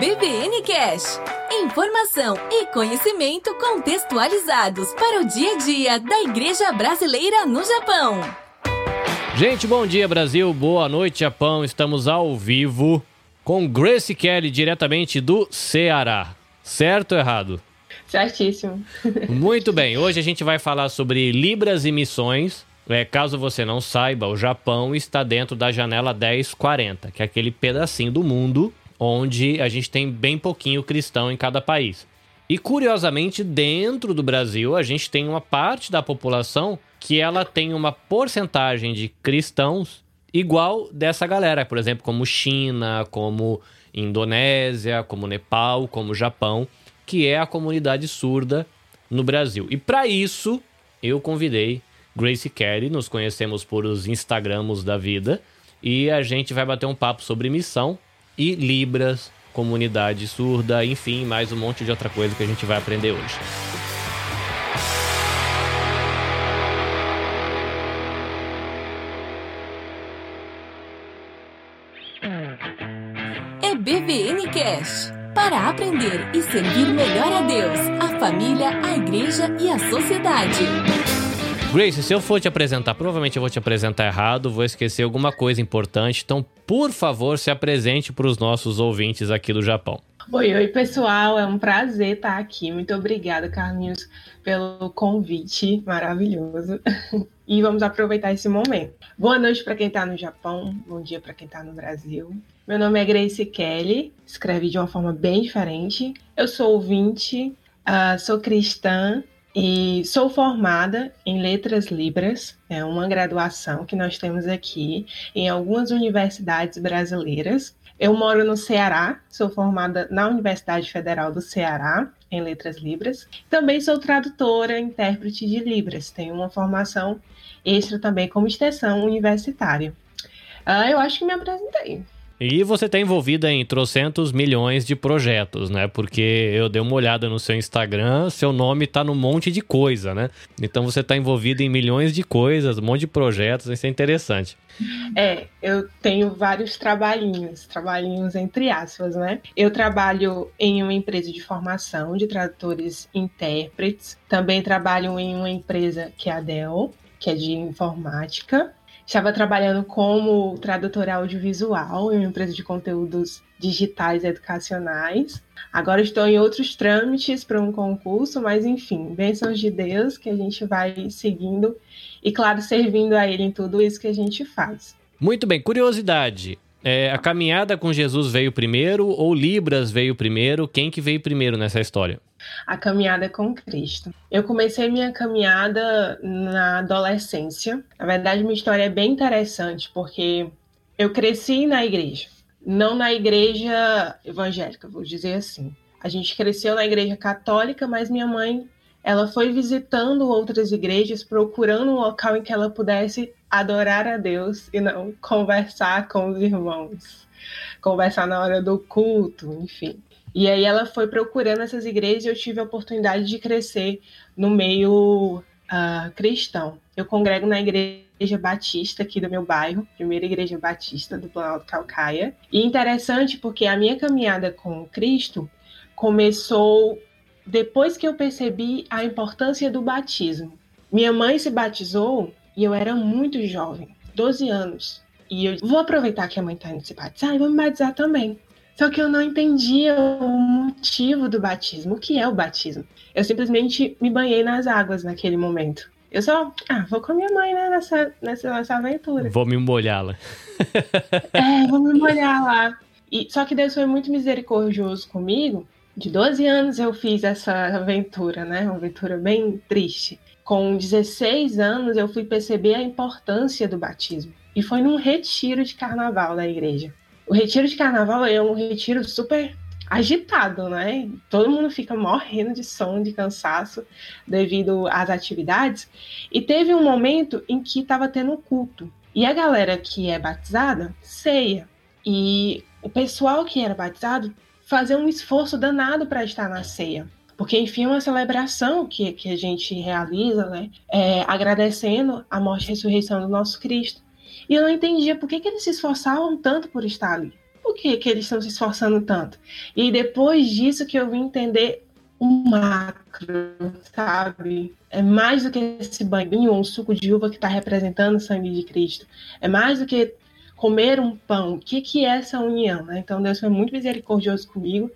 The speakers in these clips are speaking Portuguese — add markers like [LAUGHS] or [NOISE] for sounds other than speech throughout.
EBVN Cash. Informação e conhecimento contextualizados para o dia a dia da Igreja Brasileira no Japão. Gente, bom dia Brasil, boa noite Japão. Estamos ao vivo com Grace Kelly diretamente do Ceará. Certo ou errado? Certíssimo. [LAUGHS] Muito bem, hoje a gente vai falar sobre Libras e missões. É, caso você não saiba, o Japão está dentro da janela 1040, que é aquele pedacinho do mundo onde a gente tem bem pouquinho cristão em cada país. E curiosamente, dentro do Brasil, a gente tem uma parte da população que ela tem uma porcentagem de cristãos igual dessa galera, por exemplo, como China, como Indonésia, como Nepal, como Japão, que é a comunidade surda no Brasil. E para isso, eu convidei Grace Kelly, nos conhecemos por os Instagramos da vida, e a gente vai bater um papo sobre missão e Libras, comunidade surda, enfim, mais um monte de outra coisa que a gente vai aprender hoje. É BVN Cash. Para aprender e servir melhor a Deus, a família, a igreja e a sociedade. Grace, se eu for te apresentar, provavelmente eu vou te apresentar errado, vou esquecer alguma coisa importante, então, por favor, se apresente para os nossos ouvintes aqui do Japão. Oi, oi, pessoal, é um prazer estar aqui. Muito obrigada, Carlinhos, pelo convite maravilhoso. [LAUGHS] E vamos aproveitar esse momento. Boa noite para quem está no Japão, bom dia para quem está no Brasil. Meu nome é Grace Kelly, escreve de uma forma bem diferente. Eu sou ouvinte, uh, sou cristã e sou formada em Letras Libras, é uma graduação que nós temos aqui em algumas universidades brasileiras. Eu moro no Ceará, sou formada na Universidade Federal do Ceará em Letras Libras. Também sou tradutora, intérprete de Libras, tenho uma formação extra também como extensão universitária. Uh, eu acho que me apresentei. E você está envolvida em trocentos milhões de projetos, né? Porque eu dei uma olhada no seu Instagram, seu nome está num monte de coisa, né? Então você está envolvida em milhões de coisas, um monte de projetos, isso é interessante. É, eu tenho vários trabalhinhos, trabalhinhos entre aspas, né? Eu trabalho em uma empresa de formação de tradutores intérpretes, também trabalho em uma empresa que é a Dell, que é de informática. Estava trabalhando como tradutora audiovisual em uma empresa de conteúdos digitais educacionais. Agora estou em outros trâmites para um concurso, mas enfim, bênçãos de Deus que a gente vai seguindo e, claro, servindo a Ele em tudo isso que a gente faz. Muito bem, curiosidade. É, a caminhada com Jesus veio primeiro ou Libras veio primeiro? Quem que veio primeiro nessa história? A caminhada com Cristo. Eu comecei minha caminhada na adolescência. Na verdade, minha história é bem interessante porque eu cresci na igreja, não na igreja evangélica, vou dizer assim. A gente cresceu na igreja católica, mas minha mãe ela foi visitando outras igrejas, procurando um local em que ela pudesse adorar a Deus e não conversar com os irmãos, conversar na hora do culto, enfim. E aí ela foi procurando essas igrejas e eu tive a oportunidade de crescer no meio uh, cristão. Eu congrego na igreja batista aqui do meu bairro, primeira igreja batista do Planalto Calcaia. E interessante porque a minha caminhada com Cristo começou depois que eu percebi a importância do batismo. Minha mãe se batizou e eu era muito jovem, 12 anos. E eu vou aproveitar que a mãe está indo se batizar e vou me batizar também. Só que eu não entendia o motivo do batismo. O que é o batismo? Eu simplesmente me banhei nas águas naquele momento. Eu só, ah, vou com a minha mãe, né, nessa, nessa, nessa aventura. Vou me molhar lá. [LAUGHS] é, vou me molhar lá. E, só que Deus foi muito misericordioso comigo. De 12 anos eu fiz essa aventura, né? Uma aventura bem triste. Com 16 anos eu fui perceber a importância do batismo. E foi num retiro de carnaval da igreja. O retiro de carnaval é um retiro super agitado, né? Todo mundo fica morrendo de sono, de cansaço devido às atividades. E teve um momento em que estava tendo um culto. E a galera que é batizada ceia. E o pessoal que era batizado fazia um esforço danado para estar na ceia. Porque, enfim, é uma celebração que, que a gente realiza, né? É, agradecendo a morte e ressurreição do nosso Cristo. E eu não entendia por que, que eles se esforçavam tanto por estar ali. Por que, que eles estão se esforçando tanto? E depois disso que eu vim entender o macro, sabe? É mais do que esse banho ou um suco de uva que está representando o sangue de Cristo. É mais do que comer um pão. O que, que é essa união? Né? Então Deus foi muito misericordioso comigo.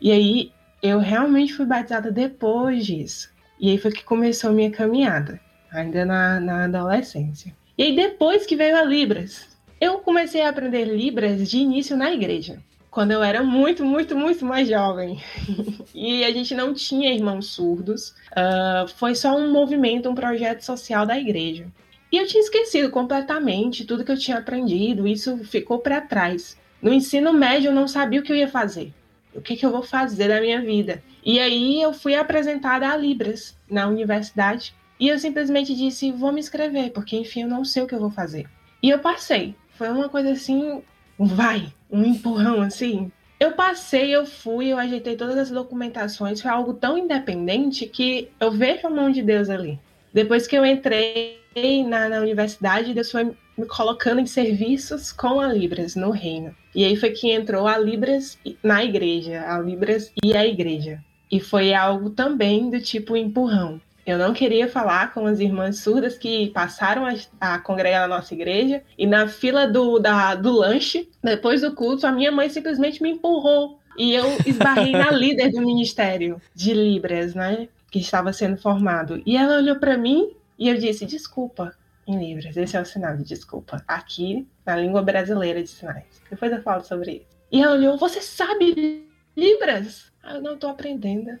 E aí eu realmente fui batizada depois disso. E aí foi que começou a minha caminhada, ainda na, na adolescência. E aí depois que veio a Libras, eu comecei a aprender Libras de início na igreja quando eu era muito, muito, muito mais jovem. [LAUGHS] e a gente não tinha irmãos surdos. Uh, foi só um movimento, um projeto social da igreja. E eu tinha esquecido completamente tudo que eu tinha aprendido, isso ficou para trás. No ensino médio eu não sabia o que eu ia fazer. O que, que eu vou fazer da minha vida? E aí eu fui apresentada a Libras na universidade e eu simplesmente disse: vou me inscrever, porque enfim eu não sei o que eu vou fazer. E eu passei. Foi uma coisa assim, vai, um empurrão assim. Eu passei, eu fui, eu ajeitei todas as documentações, foi algo tão independente que eu vejo a mão de Deus ali. Depois que eu entrei na, na universidade, Deus foi me colocando em serviços com a Libras no reino. E aí foi que entrou a Libras na igreja, a Libras e a igreja. E foi algo também do tipo empurrão. Eu não queria falar com as irmãs surdas que passaram a, a congregar na nossa igreja e na fila do, da, do lanche, depois do culto, a minha mãe simplesmente me empurrou e eu esbarrei na [LAUGHS] líder do ministério de Libras, né? Que estava sendo formado. E ela olhou para mim e eu disse: desculpa, em Libras. Esse é o sinal de desculpa. Aqui, na língua brasileira de sinais. Depois eu falo sobre isso. E ela olhou: você sabe Libras? Ah, eu não estou aprendendo.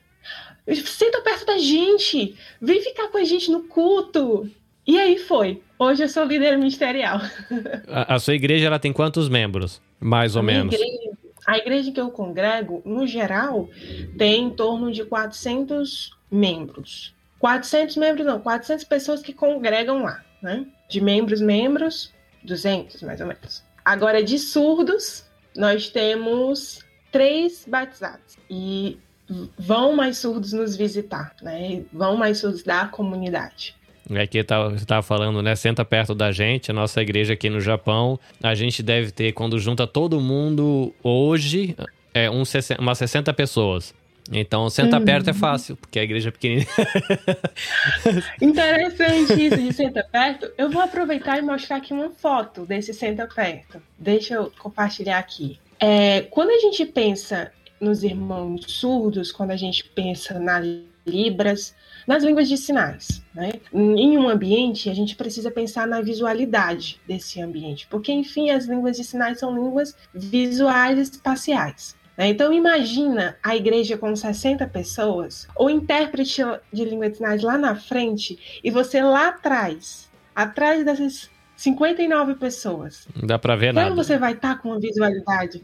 Senta perto da gente. Vem ficar com a gente no culto. E aí foi. Hoje eu sou líder ministerial. A, a sua igreja ela tem quantos membros? Mais ou a menos. Igreja, a igreja que eu congrego, no geral, tem em torno de 400 membros. 400 membros não, 400 pessoas que congregam lá, né? De membros, membros, 200 mais ou menos. Agora, de surdos, nós temos três batizados. E vão mais surdos nos visitar, né? Vão mais surdos da comunidade. É que tá, você estava falando, né? Senta perto da gente, a nossa igreja aqui no Japão. A gente deve ter, quando junta todo mundo hoje, é um, umas 60 pessoas. Então, senta uhum. perto é fácil, porque a igreja é pequenininha. [LAUGHS] Interessante isso de senta perto. Eu vou aproveitar e mostrar aqui uma foto desse senta perto. Deixa eu compartilhar aqui. É, quando a gente pensa nos irmãos surdos, quando a gente pensa nas libras, nas línguas de sinais. Né? Em um ambiente, a gente precisa pensar na visualidade desse ambiente, porque, enfim, as línguas de sinais são línguas visuais espaciais. Né? Então, imagina a igreja com 60 pessoas, o intérprete de língua de sinais lá na frente, e você lá atrás, atrás dessas 59 pessoas. Não dá para ver Como nada. Como você vai estar tá com uma visualidade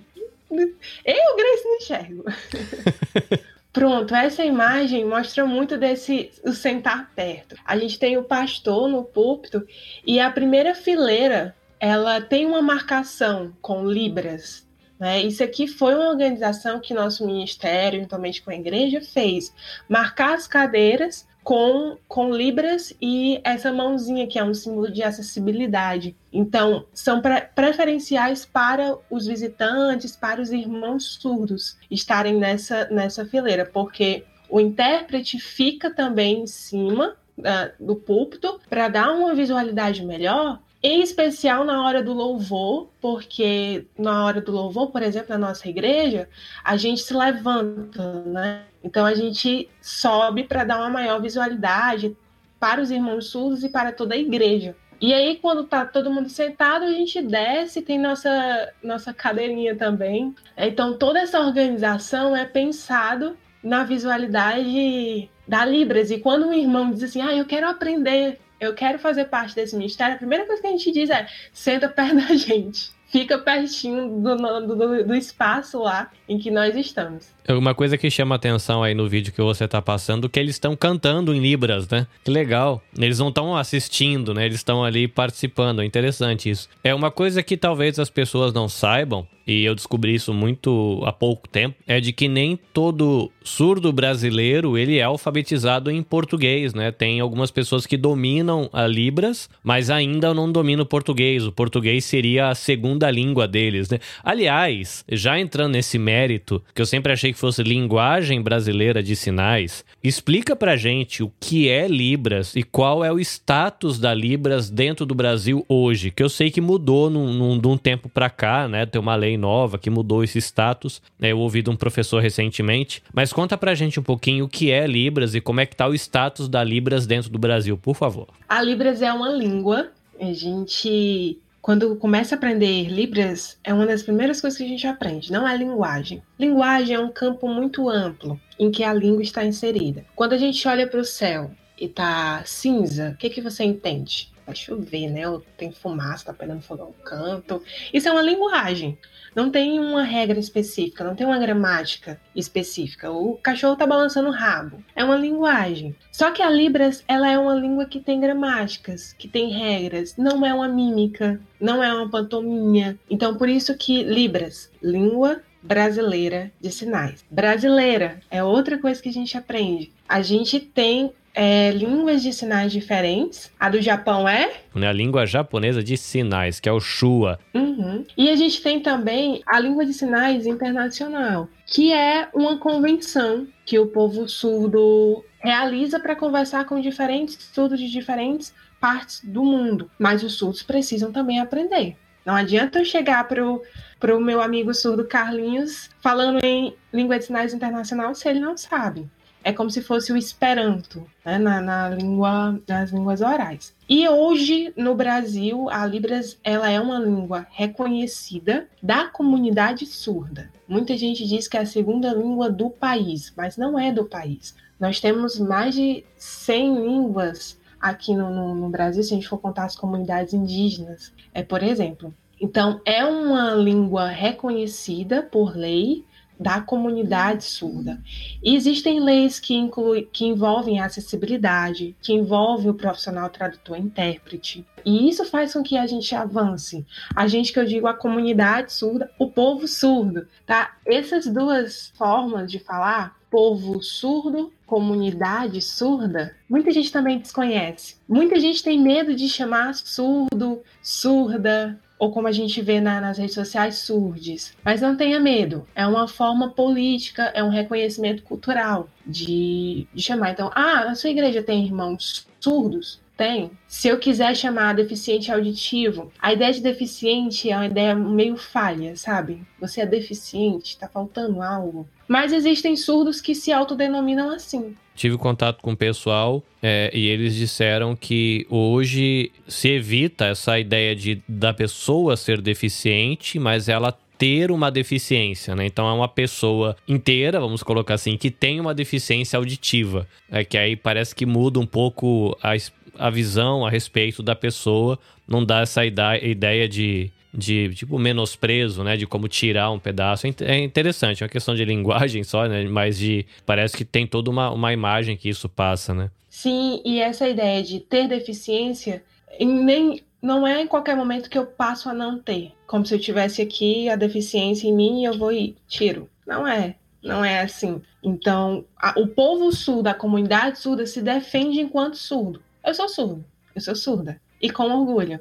eu, Grace, não enxergo. [LAUGHS] Pronto, essa imagem mostra muito desse o sentar perto. A gente tem o pastor no púlpito e a primeira fileira ela tem uma marcação com libras. Né? Isso aqui foi uma organização que nosso ministério, juntamente com a igreja, fez. Marcar as cadeiras com, com libras e essa mãozinha que é um símbolo de acessibilidade. Então, são pre preferenciais para os visitantes, para os irmãos surdos estarem nessa, nessa fileira, porque o intérprete fica também em cima uh, do púlpito para dar uma visualidade melhor em especial na hora do louvor, porque na hora do louvor, por exemplo, na nossa igreja, a gente se levanta, né? Então a gente sobe para dar uma maior visualidade para os irmãos surdos e para toda a igreja. E aí, quando tá todo mundo sentado, a gente desce, tem nossa, nossa cadeirinha também. Então, toda essa organização é pensado na visualidade da Libras. E quando um irmão diz assim, ah, eu quero aprender eu quero fazer parte desse ministério, a primeira coisa que a gente diz é: senta perto [LAUGHS] da gente. Fica pertinho do, do, do espaço lá em que nós estamos. Uma coisa que chama atenção aí no vídeo que você tá passando, que eles estão cantando em Libras, né? Que legal. Eles não estão assistindo, né? Eles estão ali participando. É interessante isso. É uma coisa que talvez as pessoas não saibam, e eu descobri isso muito há pouco tempo, é de que nem todo surdo brasileiro ele é alfabetizado em português, né? Tem algumas pessoas que dominam a Libras, mas ainda não dominam o português. O português seria a segunda língua deles, né? Aliás, já entrando nesse mérito, que eu sempre achei que fosse linguagem brasileira de sinais, explica pra gente o que é Libras e qual é o status da Libras dentro do Brasil hoje, que eu sei que mudou num, num, de um tempo pra cá, né? Tem uma lei nova que mudou esse status. Né? Eu ouvi de um professor recentemente, mas conta pra gente um pouquinho o que é Libras e como é que tá o status da Libras dentro do Brasil, por favor. A Libras é uma língua. A gente quando começa a aprender Libras, é uma das primeiras coisas que a gente aprende, não é linguagem. Linguagem é um campo muito amplo em que a língua está inserida. Quando a gente olha para o céu e tá cinza, o que, que você entende? Vai chover, né? Ou tem fumaça, tá pegando fogo no canto. Isso é uma linguagem. Não tem uma regra específica, não tem uma gramática específica. O cachorro tá balançando o rabo. É uma linguagem. Só que a Libras, ela é uma língua que tem gramáticas, que tem regras. Não é uma mímica, não é uma pantomimia. Então, por isso que Libras, língua brasileira de sinais. Brasileira é outra coisa que a gente aprende. A gente tem é, línguas de sinais diferentes. A do Japão é? A língua japonesa de sinais, que é o Shua. Uhum. E a gente tem também a língua de sinais internacional, que é uma convenção que o povo surdo realiza para conversar com diferentes surdos de diferentes partes do mundo. Mas os surdos precisam também aprender. Não adianta eu chegar pro, pro meu amigo surdo Carlinhos falando em língua de sinais internacional se ele não sabe é como se fosse o Esperanto, né, na, na, língua, nas línguas orais. E hoje, no Brasil, a Libras ela é uma língua reconhecida da comunidade surda. Muita gente diz que é a segunda língua do país, mas não é do país. Nós temos mais de 100 línguas aqui no, no, no Brasil, se a gente for contar as comunidades indígenas, é por exemplo. Então, é uma língua reconhecida por lei, da comunidade surda. E existem leis que, inclui, que envolvem a acessibilidade, que envolvem o profissional tradutor intérprete. E isso faz com que a gente avance. A gente que eu digo a comunidade surda, o povo surdo, tá? Essas duas formas de falar, povo surdo, comunidade surda, muita gente também desconhece. Muita gente tem medo de chamar surdo, surda, ou como a gente vê na, nas redes sociais, surdes. Mas não tenha medo, é uma forma política, é um reconhecimento cultural de, de chamar. Então, ah, a sua igreja tem irmãos surdos? Tem. Se eu quiser chamar deficiente auditivo, a ideia de deficiente é uma ideia meio falha, sabe? Você é deficiente, tá faltando algo. Mas existem surdos que se autodenominam assim. Tive contato com o pessoal é, e eles disseram que hoje se evita essa ideia de da pessoa ser deficiente, mas ela ter uma deficiência, né? Então é uma pessoa inteira, vamos colocar assim, que tem uma deficiência auditiva. É que aí parece que muda um pouco a, a visão a respeito da pessoa, não dá essa ideia de de tipo menosprezo, né, de como tirar um pedaço. É interessante, é uma questão de [LAUGHS] linguagem só, né, mas de parece que tem toda uma, uma imagem que isso passa, né? Sim, e essa ideia de ter deficiência nem não é em qualquer momento que eu passo a não ter, como se eu tivesse aqui a deficiência em mim e eu vou e tiro. Não é, não é assim. Então, a, o povo surdo, a comunidade surda se defende enquanto surdo. Eu sou surdo, eu sou surda e com orgulho.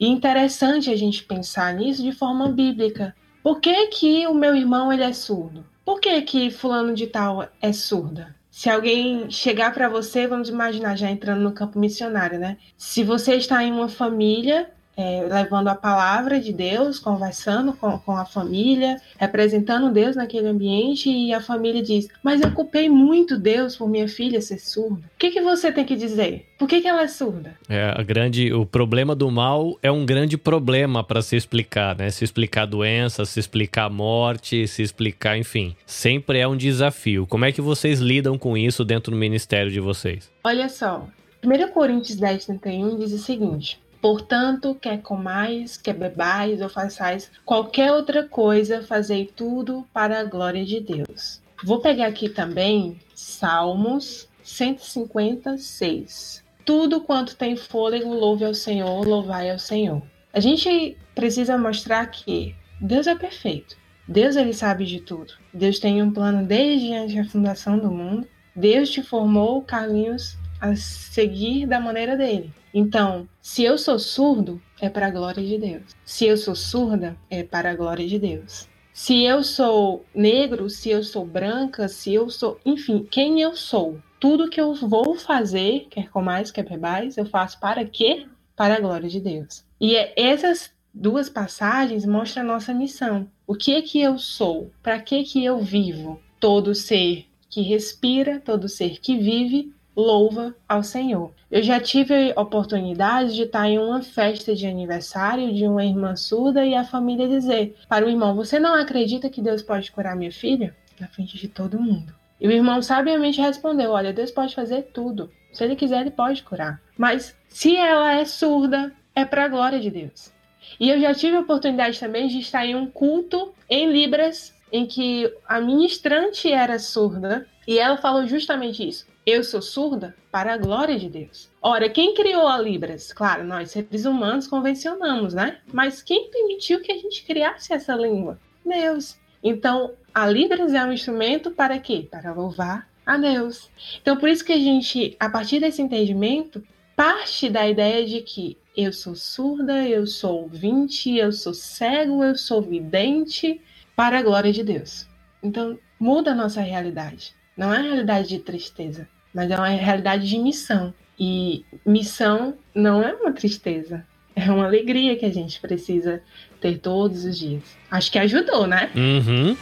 E interessante a gente pensar nisso de forma bíblica. Por que, que o meu irmão ele é surdo? Por que, que fulano de tal é surda? Se alguém chegar para você, vamos imaginar já entrando no campo missionário, né? Se você está em uma família é, levando a palavra de Deus, conversando com, com a família, representando Deus naquele ambiente, e a família diz: Mas eu culpei muito Deus por minha filha ser surda. O que, que você tem que dizer? Por que, que ela é surda? É, a grande, o problema do mal é um grande problema para se explicar, né? Se explicar doença, se explicar morte, se explicar, enfim. Sempre é um desafio. Como é que vocês lidam com isso dentro do ministério de vocês? Olha só, 1 Coríntios 10, 31 diz o seguinte: Portanto, quer comais, quer bebais ou façais qualquer outra coisa, fazei tudo para a glória de Deus. Vou pegar aqui também Salmos 156. Tudo quanto tem fôlego, louve ao Senhor, louvai ao Senhor. A gente precisa mostrar que Deus é perfeito. Deus ele sabe de tudo. Deus tem um plano desde antes da fundação do mundo. Deus te formou caminhos a seguir da maneira dele. Então, se eu sou surdo, é para a glória de Deus. Se eu sou surda, é para a glória de Deus. Se eu sou negro, se eu sou branca, se eu sou, enfim, quem eu sou, tudo que eu vou fazer, quer comais, quer bebais, eu faço para quê? Para a glória de Deus. E é essas duas passagens mostram a nossa missão. O que é que eu sou? Para que que eu vivo? Todo ser que respira, todo ser que vive, louva ao Senhor. Eu já tive a oportunidade de estar em uma festa de aniversário de uma irmã surda e a família dizer para o irmão: Você não acredita que Deus pode curar minha filha? Na frente de todo mundo. E o irmão sabiamente respondeu: Olha, Deus pode fazer tudo. Se ele quiser, ele pode curar. Mas se ela é surda, é para a glória de Deus. E eu já tive a oportunidade também de estar em um culto em Libras, em que a ministrante era surda, e ela falou justamente isso. Eu sou surda para a glória de Deus. Ora, quem criou a Libras? Claro, nós seres humanos convencionamos, né? Mas quem permitiu que a gente criasse essa língua? Deus. Então, a Libras é um instrumento para quê? Para louvar a Deus. Então, por isso que a gente, a partir desse entendimento, parte da ideia de que eu sou surda, eu sou ouvinte, eu sou cego, eu sou vidente, para a glória de Deus. Então, muda a nossa realidade. Não é uma realidade de tristeza, mas é uma realidade de missão. E missão não é uma tristeza, é uma alegria que a gente precisa ter todos os dias. Acho que ajudou, né? Uhum.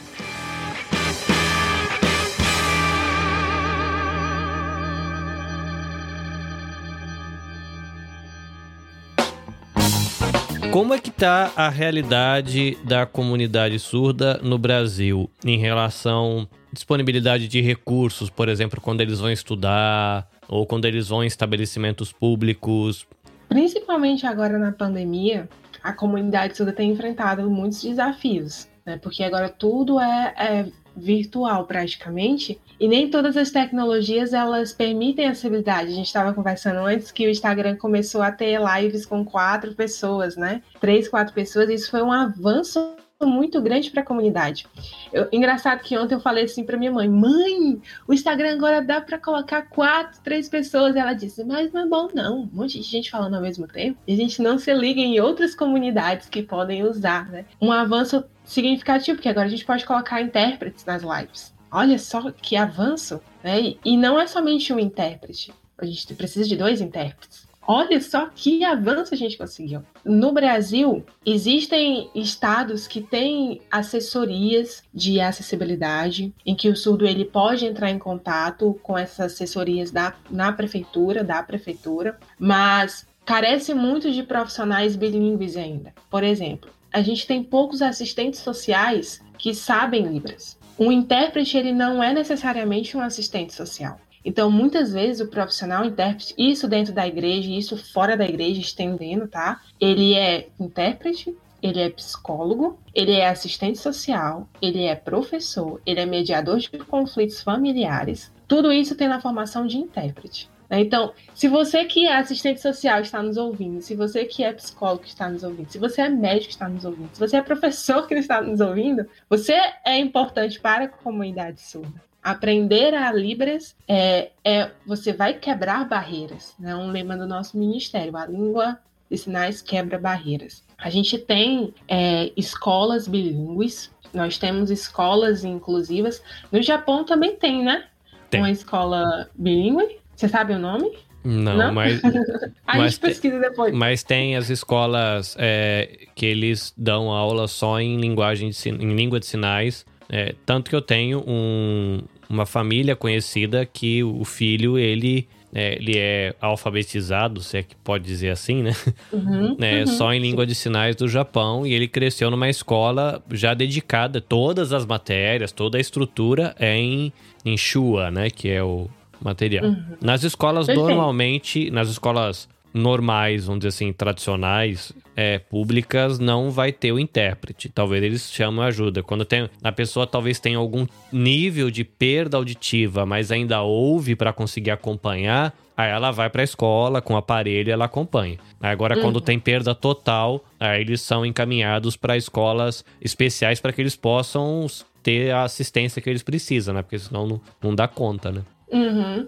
Como é que tá a realidade da comunidade surda no Brasil em relação disponibilidade de recursos, por exemplo, quando eles vão estudar ou quando eles vão em estabelecimentos públicos? Principalmente agora na pandemia, a comunidade surda tem enfrentado muitos desafios, né? Porque agora tudo é, é virtual praticamente e nem todas as tecnologias elas permitem acessibilidade. A gente estava conversando antes que o Instagram começou a ter lives com quatro pessoas, né? Três, quatro pessoas. Isso foi um avanço muito grande para a comunidade. Eu, engraçado que ontem eu falei assim para minha mãe: Mãe, o Instagram agora dá para colocar quatro, três pessoas. Ela disse: Mas não é bom, não. Um monte de gente falando ao mesmo tempo. E a gente não se liga em outras comunidades que podem usar, né? Um avanço significativo, porque agora a gente pode colocar intérpretes nas lives. Olha só que avanço, né? E não é somente um intérprete. A gente precisa de dois intérpretes. Olha só que avanço a gente conseguiu. No Brasil, existem estados que têm assessorias de acessibilidade, em que o surdo ele pode entrar em contato com essas assessorias da, na prefeitura, da prefeitura, mas carece muito de profissionais bilíngues ainda. Por exemplo, a gente tem poucos assistentes sociais que sabem Libras. Um intérprete ele não é necessariamente um assistente social. Então, muitas vezes o profissional intérprete, isso dentro da igreja, isso fora da igreja, estendendo, tá? Ele é intérprete, ele é psicólogo, ele é assistente social, ele é professor, ele é mediador de conflitos familiares. Tudo isso tem na formação de intérprete. Né? Então, se você que é assistente social está nos ouvindo, se você que é psicólogo está nos ouvindo, se você é médico está nos ouvindo, se você é professor que está nos ouvindo, você é importante para a comunidade surda. Aprender a Libras é, é você vai quebrar barreiras, né? Um lema do nosso ministério, a língua de sinais quebra barreiras. A gente tem é, escolas bilíngues, nós temos escolas inclusivas. No Japão também tem, né? Tem. Uma escola bilíngue você sabe o nome? Não, Não? mas. [LAUGHS] a mas gente pesquisa depois. Mas tem as escolas é, que eles dão aula só em linguagem de, em língua de sinais. É, tanto que eu tenho um, uma família conhecida que o filho, ele. É, ele é alfabetizado, se é que pode dizer assim, né? Uhum, [LAUGHS] é, uhum, só em língua de sinais do Japão e ele cresceu numa escola já dedicada, todas as matérias, toda a estrutura é em, em Shua, né? Que é o, material. Uhum. Nas escolas, Perfeito. normalmente, nas escolas normais, vamos dizer assim, tradicionais, é, públicas não vai ter o intérprete. Talvez eles chamem ajuda. Quando tem, a pessoa talvez tenha algum nível de perda auditiva, mas ainda ouve para conseguir acompanhar, aí ela vai para a escola com o aparelho e ela acompanha. Agora, uhum. quando tem perda total, aí eles são encaminhados para escolas especiais para que eles possam ter a assistência que eles precisam, né? Porque senão não, não dá conta, né? Uhum.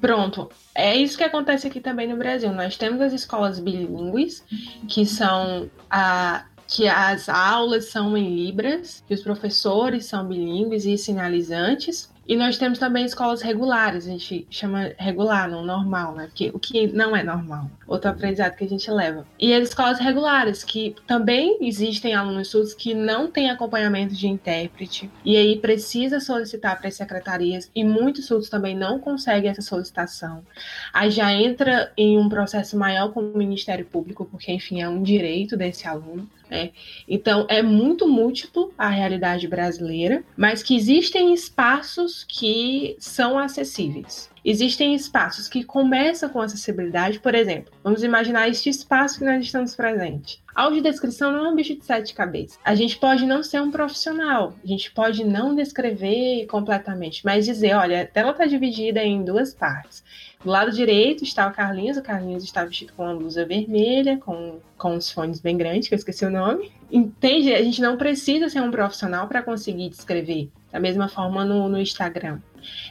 Pronto, é isso que acontece aqui também no Brasil. Nós temos as escolas bilíngues, que são a que as aulas são em libras, que os professores são bilíngues e sinalizantes, e nós temos também escolas regulares, a gente chama regular, não normal, né? Porque o que não é normal, outro aprendizado que a gente leva. E as escolas regulares, que também existem alunos surdos que não têm acompanhamento de intérprete, e aí precisa solicitar para as secretarias, e muitos surdos também não conseguem essa solicitação. Aí já entra em um processo maior com o Ministério Público, porque, enfim, é um direito desse aluno. Né? Então, é muito múltiplo a realidade brasileira, mas que existem espaços que são acessíveis. Existem espaços que começam com acessibilidade, por exemplo, vamos imaginar este espaço que nós estamos presentes. Audiodescrição não é um bicho de sete cabeças. A gente pode não ser um profissional, a gente pode não descrever completamente, mas dizer, olha, a tela está dividida em duas partes. Do lado direito está o Carlinhos. O Carlinhos está vestido com uma blusa vermelha, com, com os fones bem grandes, que eu esqueci o nome. Entende? A gente não precisa ser um profissional para conseguir descrever. Da mesma forma no, no Instagram.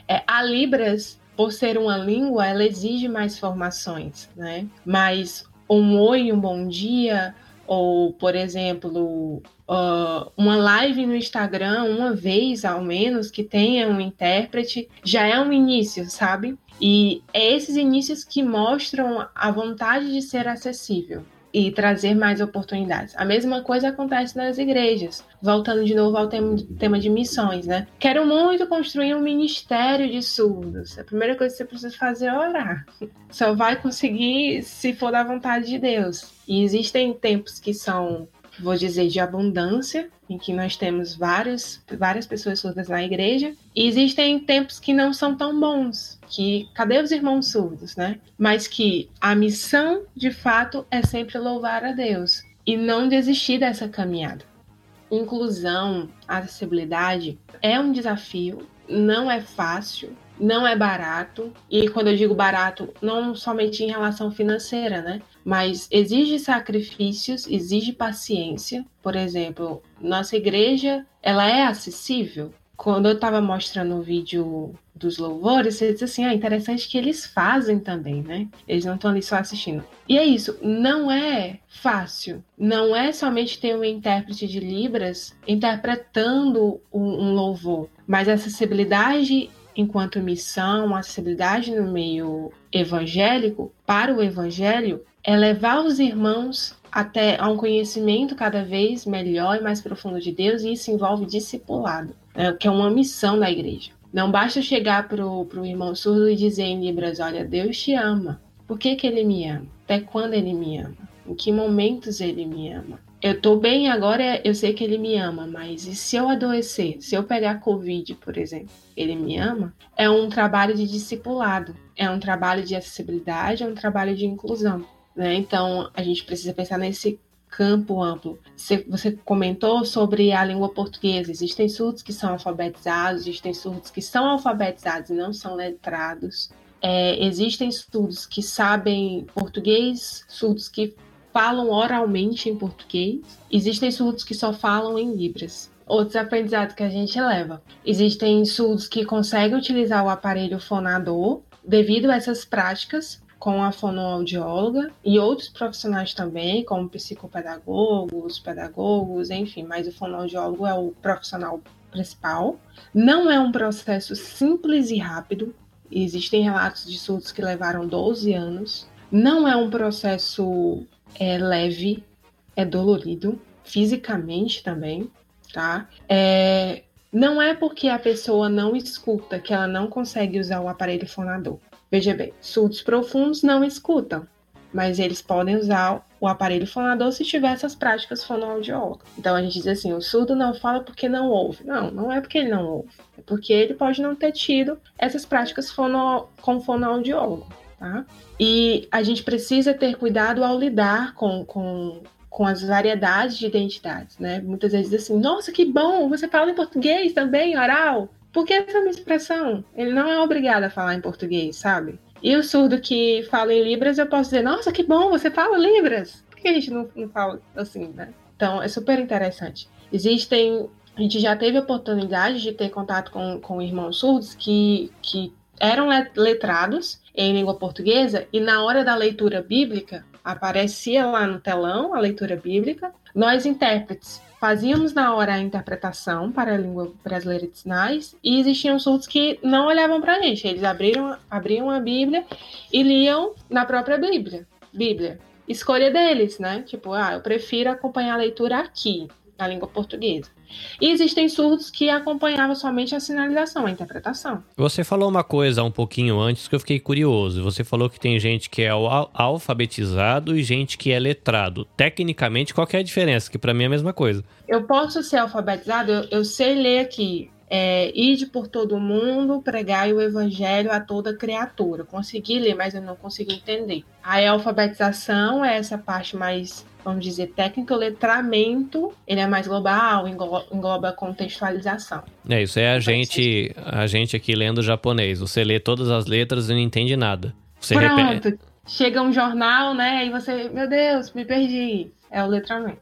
É, a Libras, por ser uma língua, ela exige mais formações, né? Mas um oi, um bom dia, ou, por exemplo, uh, uma live no Instagram, uma vez ao menos, que tenha um intérprete, já é um início, sabe? E é esses inícios que mostram a vontade de ser acessível e trazer mais oportunidades. A mesma coisa acontece nas igrejas. Voltando de novo ao tema, de missões, né? Quero muito construir um ministério de surdos. A primeira coisa que você precisa fazer é orar. Só vai conseguir se for da vontade de Deus. E existem tempos que são vou dizer, de abundância, em que nós temos várias, várias pessoas surdas na igreja, e existem tempos que não são tão bons, que cadê os irmãos surdos, né? Mas que a missão, de fato, é sempre louvar a Deus e não desistir dessa caminhada. Inclusão, acessibilidade é um desafio, não é fácil, não é barato. E quando eu digo barato, não somente em relação financeira, né? Mas exige sacrifícios, exige paciência. Por exemplo, nossa igreja, ela é acessível? Quando eu estava mostrando o vídeo dos louvores, você diz assim, ah, interessante que eles fazem também, né? Eles não estão ali só assistindo. E é isso, não é fácil. Não é somente ter um intérprete de Libras interpretando um, um louvor, mas a acessibilidade enquanto missão, acessibilidade no meio evangélico, para o evangelho, é levar os irmãos até a um conhecimento cada vez melhor e mais profundo de Deus, e isso envolve discipulado, né, que é uma missão da igreja. Não basta chegar para o irmão surdo e dizer em Libras: Olha, Deus te ama. Por que, que ele me ama? Até quando ele me ama? Em que momentos ele me ama? Eu tô bem agora, eu sei que ele me ama, mas e se eu adoecer? Se eu pegar Covid, por exemplo, ele me ama? É um trabalho de discipulado, é um trabalho de acessibilidade, é um trabalho de inclusão. Né? Então, a gente precisa pensar nesse campo amplo. Você comentou sobre a língua portuguesa. Existem surdos que são alfabetizados, existem surdos que são alfabetizados e não são letrados. É, existem surdos que sabem português, surdos que falam oralmente em português. Existem surdos que só falam em libras. Outros aprendizados que a gente leva. Existem surdos que conseguem utilizar o aparelho fonador devido a essas práticas com a fonoaudióloga e outros profissionais também, como psicopedagogos, pedagogos, enfim, mas o fonoaudiólogo é o profissional principal. Não é um processo simples e rápido. Existem relatos de surdos que levaram 12 anos. Não é um processo é leve, é dolorido, fisicamente também, tá? É, não é porque a pessoa não escuta que ela não consegue usar o aparelho fonador. Veja bem, surdos profundos não escutam, mas eles podem usar o aparelho fonador se tiver essas práticas fonoaudiólogas. Então a gente diz assim: o surdo não fala porque não ouve. Não, não é porque ele não ouve, é porque ele pode não ter tido essas práticas fono, com fonoaudiólogo. Tá? E a gente precisa ter cuidado ao lidar com, com com as variedades de identidades, né? Muitas vezes assim, nossa, que bom, você fala em português também, oral. Por que essa expressão? Ele não é obrigado a falar em português, sabe? E o surdo que fala em Libras, eu posso dizer, nossa, que bom, você fala Libras. Por que a gente não, não fala assim, né? Então, é super interessante. Existem a gente já teve a oportunidade de ter contato com, com irmãos surdos que, que eram letrados em língua portuguesa e na hora da leitura bíblica aparecia lá no telão a leitura bíblica. Nós, intérpretes, fazíamos na hora a interpretação para a língua brasileira de sinais e existiam surdos que não olhavam para a gente. Eles abriram, abriam a Bíblia e liam na própria Bíblia. Bíblia. Escolha deles, né? Tipo, ah, eu prefiro acompanhar a leitura aqui, na língua portuguesa. E existem surdos que acompanhavam somente a sinalização, a interpretação. Você falou uma coisa um pouquinho antes que eu fiquei curioso. Você falou que tem gente que é alfabetizado e gente que é letrado. Tecnicamente, qual é a diferença? Que para mim é a mesma coisa. Eu posso ser alfabetizado, eu, eu sei ler aqui. É, ide por todo mundo, pregai o evangelho a toda criatura. Consegui ler, mas eu não consegui entender. A alfabetização é essa parte mais vamos dizer, técnica, o letramento, ele é mais global, engloba, engloba contextualização. É, isso é a gente, a gente aqui lendo japonês. Você lê todas as letras e não entende nada. Você Pronto. Repete... Chega um jornal, né, e você, meu Deus, me perdi. É o letramento.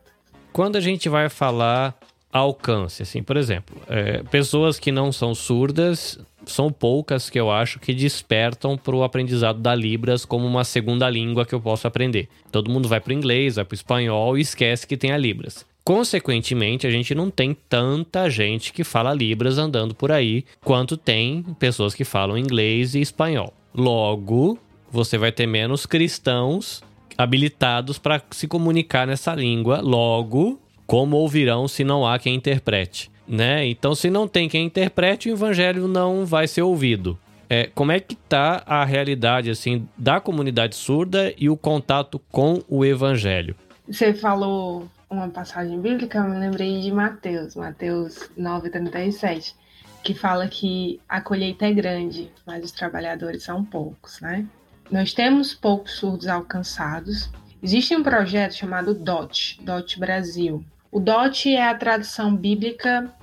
Quando a gente vai falar alcance, assim, por exemplo, é, pessoas que não são surdas são poucas que eu acho que despertam para o aprendizado da Libras como uma segunda língua que eu posso aprender. Todo mundo vai para o inglês, vai para o espanhol e esquece que tem a Libras. Consequentemente, a gente não tem tanta gente que fala Libras andando por aí quanto tem pessoas que falam inglês e espanhol. Logo, você vai ter menos cristãos habilitados para se comunicar nessa língua. Logo, como ouvirão se não há quem interprete? né? Então, se não tem quem interprete, o evangelho não vai ser ouvido. É, como é que tá a realidade assim da comunidade surda e o contato com o evangelho? Você falou uma passagem bíblica, eu me lembrei de Mateus, Mateus 9:37, que fala que a colheita é grande, mas os trabalhadores são poucos, né? Nós temos poucos surdos alcançados. Existe um projeto chamado DOT, DOT Brasil. O DOT é a tradução bíblica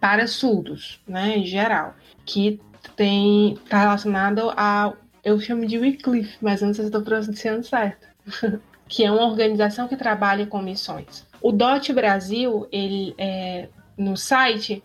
para surdos, né, em geral, que tem está relacionado a eu chamo de Wycliffe, mas não sei se estou pronunciando certo, [LAUGHS] que é uma organização que trabalha com missões. O DOT Brasil, ele é, no site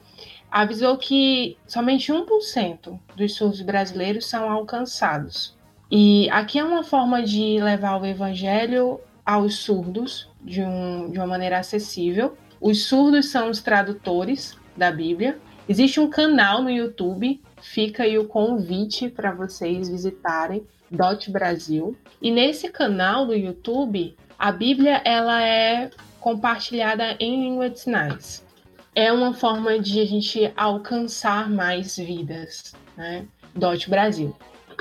avisou que somente 1% dos surdos brasileiros são alcançados. E aqui é uma forma de levar o evangelho aos surdos de, um, de uma maneira acessível. Os surdos são os tradutores da Bíblia. Existe um canal no YouTube, fica aí o convite para vocês visitarem Dot Brasil. E nesse canal do YouTube, a Bíblia ela é compartilhada em língua de sinais. É uma forma de a gente alcançar mais vidas, né? Dot Brasil.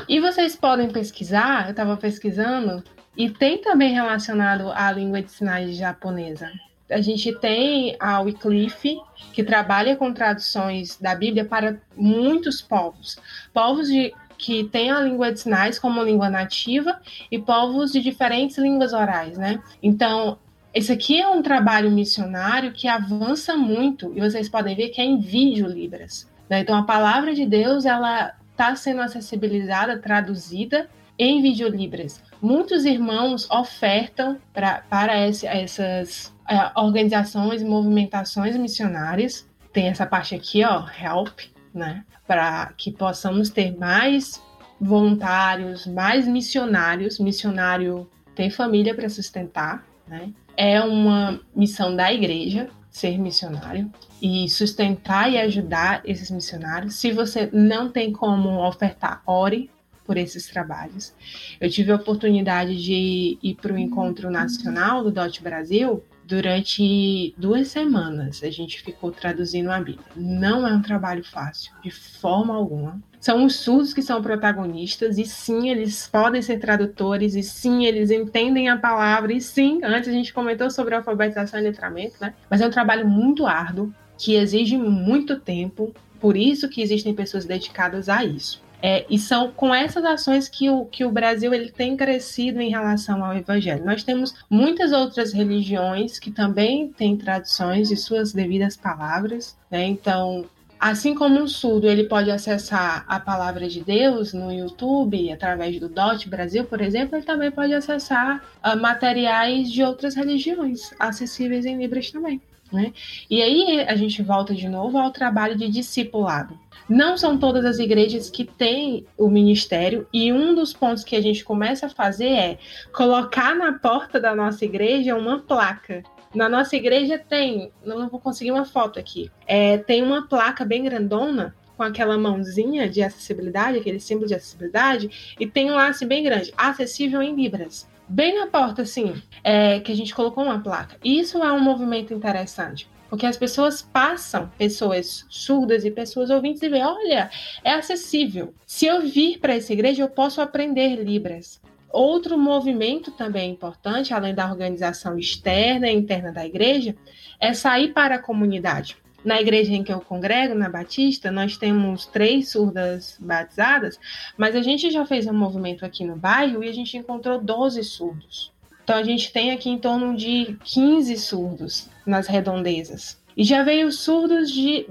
E vocês podem pesquisar, eu estava pesquisando, e tem também relacionado à língua de sinais japonesa a gente tem a Wycliffe, que trabalha com traduções da Bíblia para muitos povos. Povos de, que têm a língua de sinais como língua nativa e povos de diferentes línguas orais, né? Então, esse aqui é um trabalho missionário que avança muito e vocês podem ver que é em vídeo Libras. Né? Então, a palavra de Deus ela está sendo acessibilizada, traduzida em vídeo Libras. Muitos irmãos ofertam pra, para esse, essas é, organizações e movimentações missionárias. Tem essa parte aqui, ó, help, né? Para que possamos ter mais voluntários, mais missionários. Missionário tem família para sustentar, né? É uma missão da igreja ser missionário e sustentar e ajudar esses missionários. Se você não tem como ofertar, ore por esses trabalhos. Eu tive a oportunidade de ir para o encontro nacional do DOT Brasil durante duas semanas a gente ficou traduzindo a Bíblia. Não é um trabalho fácil, de forma alguma. São os surdos que são protagonistas, e sim, eles podem ser tradutores, e sim, eles entendem a palavra, e sim, antes a gente comentou sobre alfabetização e letramento, né? Mas é um trabalho muito árduo, que exige muito tempo, por isso que existem pessoas dedicadas a isso. É, e são com essas ações que o, que o Brasil ele tem crescido em relação ao Evangelho. Nós temos muitas outras religiões que também têm traduções de suas devidas palavras. Né? Então, Assim como um surdo ele pode acessar a palavra de Deus no YouTube, através do DOT Brasil, por exemplo, ele também pode acessar uh, materiais de outras religiões, acessíveis em Libras também. Né? E aí a gente volta de novo ao trabalho de discipulado. Não são todas as igrejas que têm o ministério, e um dos pontos que a gente começa a fazer é colocar na porta da nossa igreja uma placa na nossa igreja tem, não vou conseguir uma foto aqui, é, tem uma placa bem grandona com aquela mãozinha de acessibilidade, aquele símbolo de acessibilidade, e tem um laço bem grande, acessível em libras. Bem na porta, assim, é, que a gente colocou uma placa. Isso é um movimento interessante, porque as pessoas passam, pessoas surdas e pessoas ouvintes, e veem, olha, é acessível. Se eu vir para essa igreja, eu posso aprender Libras. Outro movimento também importante, além da organização externa e interna da igreja, é sair para a comunidade. Na igreja em que eu congrego, na Batista, nós temos três surdas batizadas, mas a gente já fez um movimento aqui no bairro e a gente encontrou 12 surdos. Então a gente tem aqui em torno de 15 surdos nas redondezas. E já veio surdos de,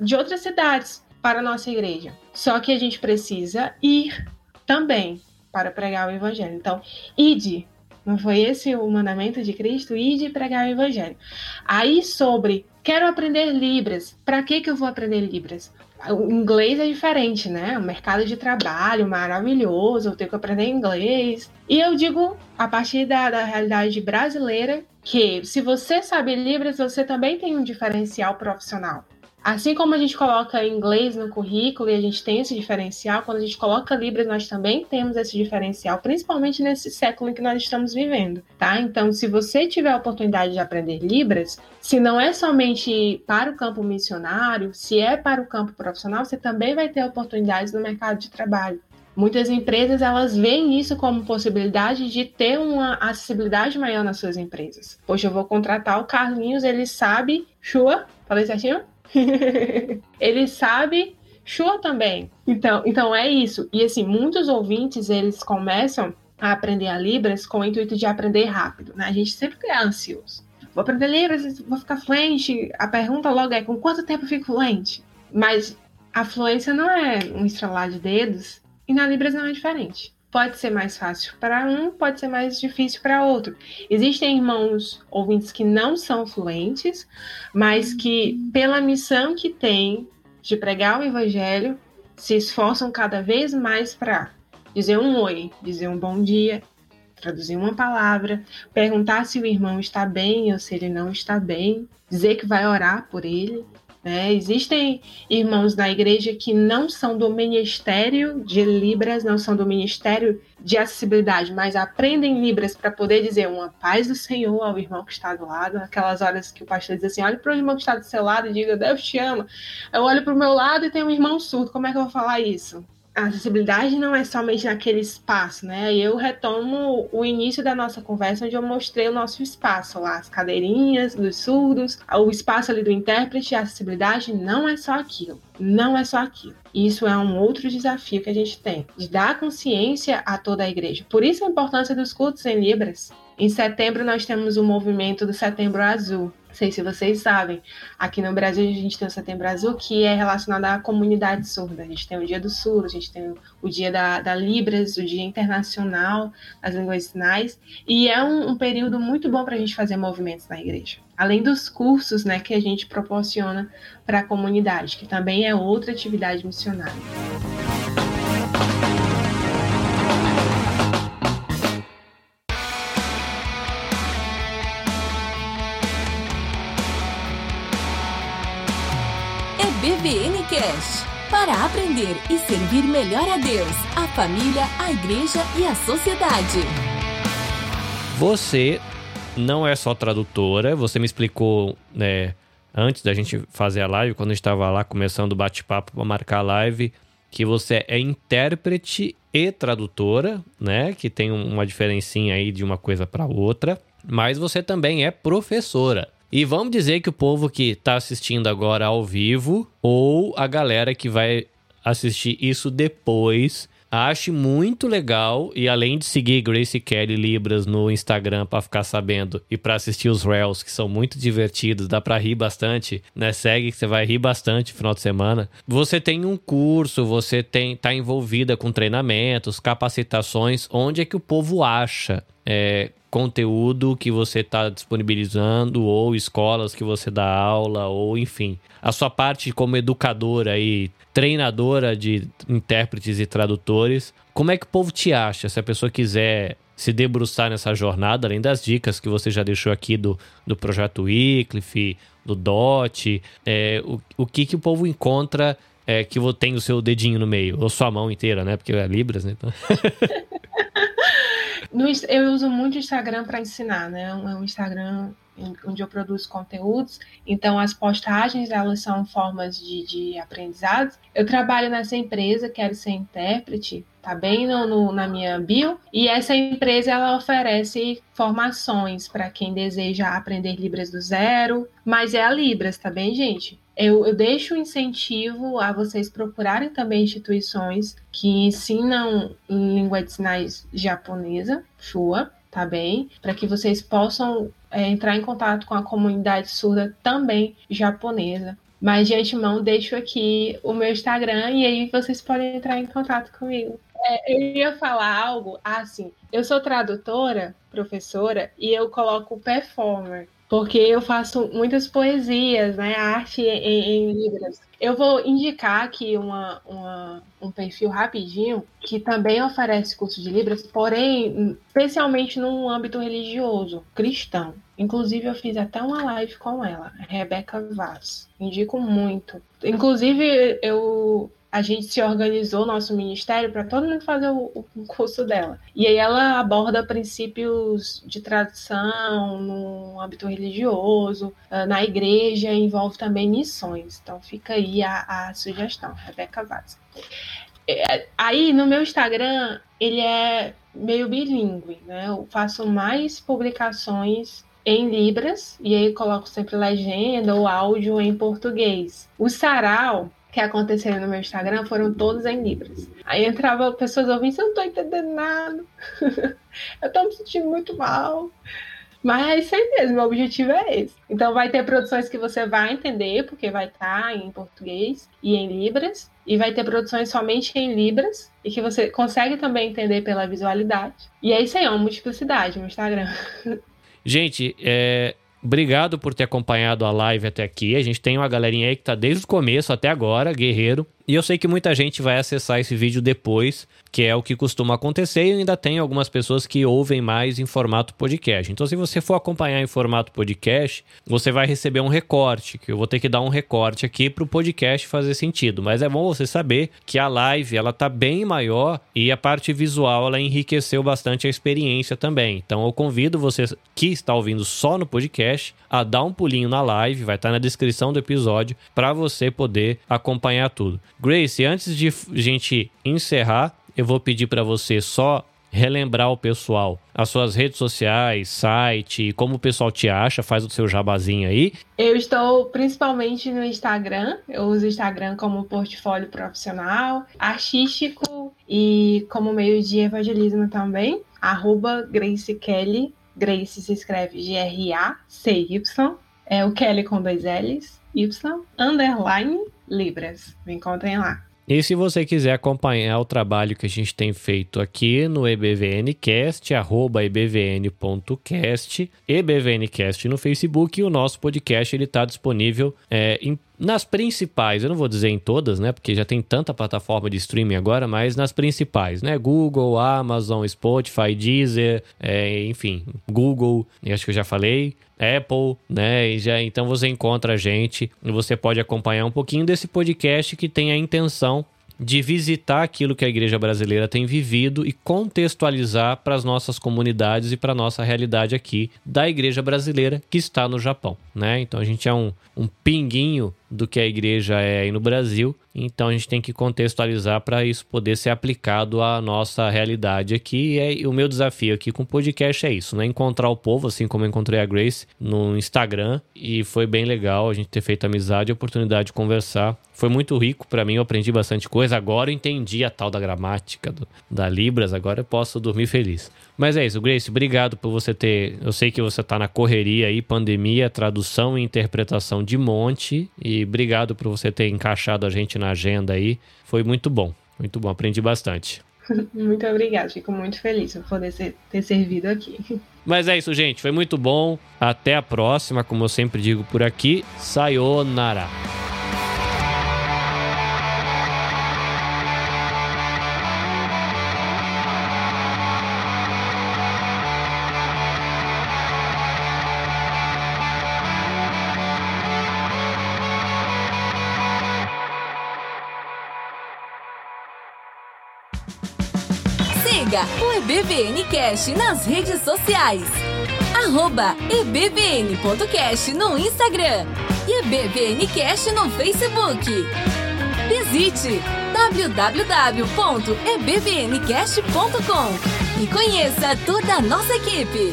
de outras cidades para a nossa igreja. Só que a gente precisa ir também para pregar o evangelho. Então, ide. Não foi esse o mandamento de Cristo? Ide pregar o evangelho. Aí sobre, quero aprender Libras. Para que, que eu vou aprender Libras? O inglês é diferente, né? O mercado de trabalho maravilhoso, eu tenho que aprender inglês. E eu digo, a partir da, da realidade brasileira, que se você sabe Libras, você também tem um diferencial profissional. Assim como a gente coloca inglês no currículo e a gente tem esse diferencial, quando a gente coloca Libras, nós também temos esse diferencial, principalmente nesse século em que nós estamos vivendo, tá? Então, se você tiver a oportunidade de aprender Libras, se não é somente para o campo missionário, se é para o campo profissional, você também vai ter oportunidades no mercado de trabalho. Muitas empresas elas veem isso como possibilidade de ter uma acessibilidade maior nas suas empresas. Poxa, eu vou contratar o Carlinhos, ele sabe, Chua, falei certinho? [LAUGHS] ele sabe Shua também. Então, então é isso. E assim, muitos ouvintes eles começam a aprender a Libras com o intuito de aprender rápido, né? A gente sempre é ansioso. Vou aprender Libras, vou ficar fluente. A pergunta logo é: com quanto tempo fico fluente? Mas a fluência não é um estralar de dedos e na Libras não é diferente pode ser mais fácil para um, pode ser mais difícil para outro. Existem irmãos ouvintes que não são fluentes, mas que, pela missão que têm de pregar o evangelho, se esforçam cada vez mais para dizer um oi, dizer um bom dia, traduzir uma palavra, perguntar se o irmão está bem ou se ele não está bem, dizer que vai orar por ele. Né? Existem irmãos na igreja que não são do ministério de Libras, não são do ministério de acessibilidade, mas aprendem Libras para poder dizer uma paz do Senhor ao irmão que está do lado. Aquelas horas que o pastor diz assim: olhe para o irmão que está do seu lado e diga, Deus te ama. Eu olho para o meu lado e tem um irmão surdo, como é que eu vou falar isso? A acessibilidade não é somente naquele espaço, né? Eu retomo o início da nossa conversa, onde eu mostrei o nosso espaço lá, as cadeirinhas dos surdos, o espaço ali do intérprete, a acessibilidade não é só aquilo. Não é só aquilo. Isso é um outro desafio que a gente tem, de dar consciência a toda a igreja. Por isso a importância dos cultos em Libras. Em setembro nós temos o movimento do Setembro Azul, sei se vocês sabem, aqui no Brasil a gente tem o Setembro Azul, que é relacionado à comunidade surda. A gente tem o Dia do Surdo, a gente tem o Dia da, da Libras, o Dia Internacional das Línguas Sinais, e é um, um período muito bom para a gente fazer movimentos na igreja. Além dos cursos né, que a gente proporciona para a comunidade, que também é outra atividade missionária. Para aprender e servir melhor a Deus, a família, a igreja e a sociedade. Você não é só tradutora, você me explicou, né, antes da gente fazer a live, quando estava lá começando o bate-papo para marcar a live, que você é intérprete e tradutora, né? Que tem uma diferencinha aí de uma coisa para outra. Mas você também é professora. E vamos dizer que o povo que está assistindo agora ao vivo, ou a galera que vai assistir isso depois. Ache muito legal e além de seguir Grace Kelly Libras no Instagram para ficar sabendo e para assistir os reels que são muito divertidos, dá para rir bastante, né? Segue que você vai rir bastante no final de semana. Você tem um curso, você tem tá envolvida com treinamentos, capacitações, onde é que o povo acha é, conteúdo que você está disponibilizando ou escolas que você dá aula ou enfim. A sua parte como educadora e treinadora de intérpretes e tradutores como é que o povo te acha? Se a pessoa quiser se debruçar nessa jornada além das dicas que você já deixou aqui do, do projeto Wycliffe do DOT é, o, o que que o povo encontra é, que tem o seu dedinho no meio? Ou sua mão inteira né? Porque é Libras né? Então... [LAUGHS] No, eu uso muito o Instagram para ensinar, né? É um Instagram onde eu produzo conteúdos, então as postagens elas são formas de, de aprendizado. Eu trabalho nessa empresa, quero ser intérprete, tá bem no, no, na minha bio, e essa empresa ela oferece formações para quem deseja aprender Libras do zero, mas é a Libras, tá bem, gente? Eu, eu deixo o incentivo a vocês procurarem também instituições que ensinam língua de sinais japonesa, Shua, tá bem? Para que vocês possam é, entrar em contato com a comunidade surda também japonesa. Mas de antemão, deixo aqui o meu Instagram e aí vocês podem entrar em contato comigo. É, eu ia falar algo assim. Eu sou tradutora, professora, e eu coloco performer porque eu faço muitas poesias, né? Arte em, em Libras. Eu vou indicar aqui uma, uma, um perfil rapidinho que também oferece curso de Libras, porém, especialmente no âmbito religioso, cristão. Inclusive, eu fiz até uma live com ela, Rebeca Vaz. Indico muito. Inclusive, eu a gente se organizou, nosso ministério, para todo mundo fazer o, o, curso dela. E aí ela aborda princípios de tradução no âmbito religioso, ah, na igreja, envolve também missões. Então fica aí a, a sugestão, Rebeca Vaz. É, aí no meu Instagram, ele é meio bilíngue, né? Eu faço mais publicações em Libras, e aí coloco sempre legenda ou áudio em português. O sarau que aconteceram no meu Instagram foram todos em Libras. Aí entrava pessoas ouvindo, eu não tô entendendo nada. [LAUGHS] eu tô me sentindo muito mal. Mas é isso aí mesmo, o objetivo é esse. Então vai ter produções que você vai entender, porque vai estar tá em português e em Libras. E vai ter produções somente em Libras, e que você consegue também entender pela visualidade. E é isso aí, é uma multiplicidade no Instagram. [LAUGHS] Gente, é, Obrigado por ter acompanhado a live até aqui. A gente tem uma galerinha aí que tá desde o começo até agora, guerreiro. E eu sei que muita gente vai acessar esse vídeo depois, que é o que costuma acontecer, e ainda tem algumas pessoas que ouvem mais em formato podcast. Então, se você for acompanhar em formato podcast, você vai receber um recorte, que eu vou ter que dar um recorte aqui para o podcast fazer sentido. Mas é bom você saber que a live ela tá bem maior e a parte visual ela enriqueceu bastante a experiência também. Então, eu convido você que está ouvindo só no podcast a dar um pulinho na live, vai estar tá na descrição do episódio, para você poder acompanhar tudo. Grace, antes de gente encerrar, eu vou pedir para você só relembrar o pessoal as suas redes sociais, site, como o pessoal te acha, faz o seu jabazinho aí. Eu estou principalmente no Instagram, eu uso o Instagram como portfólio profissional, artístico e como meio de evangelismo também, arroba Grace Kelly, Grace se escreve G-R-A-C-Y, é o Kelly com dois L's, Y, underline Libras. Me encontrem lá. E se você quiser acompanhar o trabalho que a gente tem feito aqui no EBVNcast, arroba ebvn.cast, EBVNcast no Facebook, e o nosso podcast está disponível é, em nas principais, eu não vou dizer em todas, né? Porque já tem tanta plataforma de streaming agora, mas nas principais, né? Google, Amazon, Spotify, Deezer, é, enfim, Google, acho que eu já falei. Apple, né? E já, então você encontra a gente e você pode acompanhar um pouquinho desse podcast que tem a intenção de visitar aquilo que a igreja brasileira tem vivido e contextualizar para as nossas comunidades e para a nossa realidade aqui da igreja brasileira que está no Japão, né? Então a gente é um, um pinguinho do que a igreja é aí no Brasil. Então a gente tem que contextualizar para isso poder ser aplicado à nossa realidade aqui. E o meu desafio aqui com o podcast é isso, né? Encontrar o povo, assim como eu encontrei a Grace no Instagram. E foi bem legal a gente ter feito amizade e oportunidade de conversar. Foi muito rico para mim, eu aprendi bastante coisa. Agora eu entendi a tal da gramática do, da Libras, agora eu posso dormir feliz. Mas é isso, Grace, obrigado por você ter. Eu sei que você tá na correria aí, pandemia, tradução e interpretação de monte. E obrigado por você ter encaixado a gente na agenda aí. Foi muito bom, muito bom, aprendi bastante. [LAUGHS] Muito obrigada, fico muito feliz por poder ser, ter servido aqui. [LAUGHS] Mas é isso, gente, foi muito bom. Até a próxima, como eu sempre digo por aqui. Sayonara. Siga o EBVN Cash nas redes sociais. Arroba no Instagram e EBVN Cash no Facebook. Visite www.ebbncast.com e conheça toda a nossa equipe.